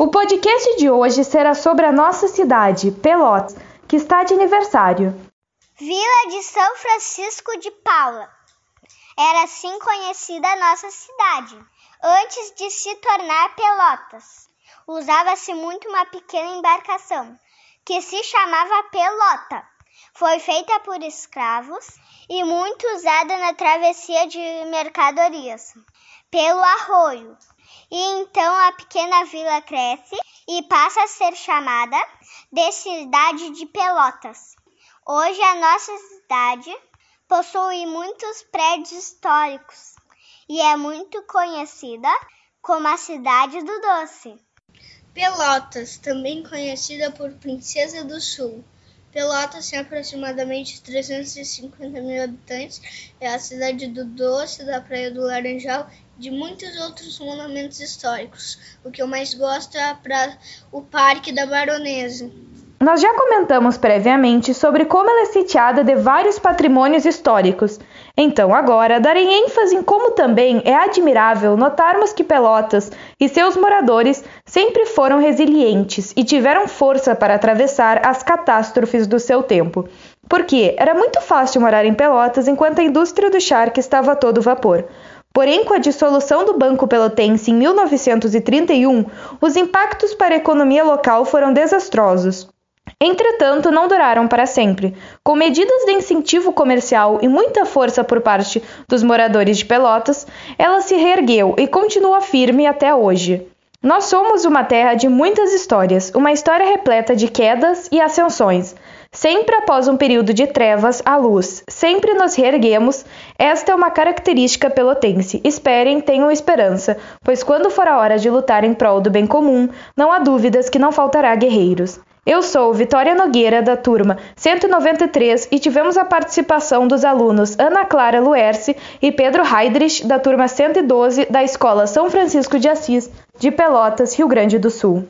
O podcast de hoje será sobre a nossa cidade, Pelotas, que está de aniversário. Vila de São Francisco de Paula. Era assim conhecida a nossa cidade, antes de se tornar Pelotas. Usava-se muito uma pequena embarcação, que se chamava Pelota. Foi feita por escravos e muito usada na travessia de mercadorias pelo arroio. E então a pequena vila cresce e passa a ser chamada de cidade de Pelotas. Hoje a nossa cidade possui muitos prédios históricos e é muito conhecida como a cidade do doce. Pelotas, também conhecida por Princesa do Sul. Pelotas tem aproximadamente 350 mil habitantes, é a cidade do doce, da Praia do Laranjal e de muitos outros monumentos históricos. O que eu mais gosto é pra, o Parque da Baronesa. Nós já comentamos previamente sobre como ela é sitiada de vários patrimônios históricos. Então, agora, darei ênfase em como também é admirável notarmos que Pelotas e seus moradores sempre foram resilientes e tiveram força para atravessar as catástrofes do seu tempo. Porque era muito fácil morar em Pelotas enquanto a indústria do charque estava a todo vapor. Porém, com a dissolução do Banco Pelotense em 1931, os impactos para a economia local foram desastrosos. Entretanto, não duraram para sempre. Com medidas de incentivo comercial e muita força por parte dos moradores de Pelotas, ela se reergueu e continua firme até hoje. Nós somos uma terra de muitas histórias, uma história repleta de quedas e ascensões. Sempre após um período de trevas, a luz. Sempre nos reerguemos. Esta é uma característica pelotense. Esperem, tenham esperança, pois quando for a hora de lutar em prol do bem comum, não há dúvidas que não faltará guerreiros. Eu sou Vitória Nogueira, da turma 193, e tivemos a participação dos alunos Ana Clara Luerce e Pedro Heidrich, da turma 112, da Escola São Francisco de Assis, de Pelotas, Rio Grande do Sul.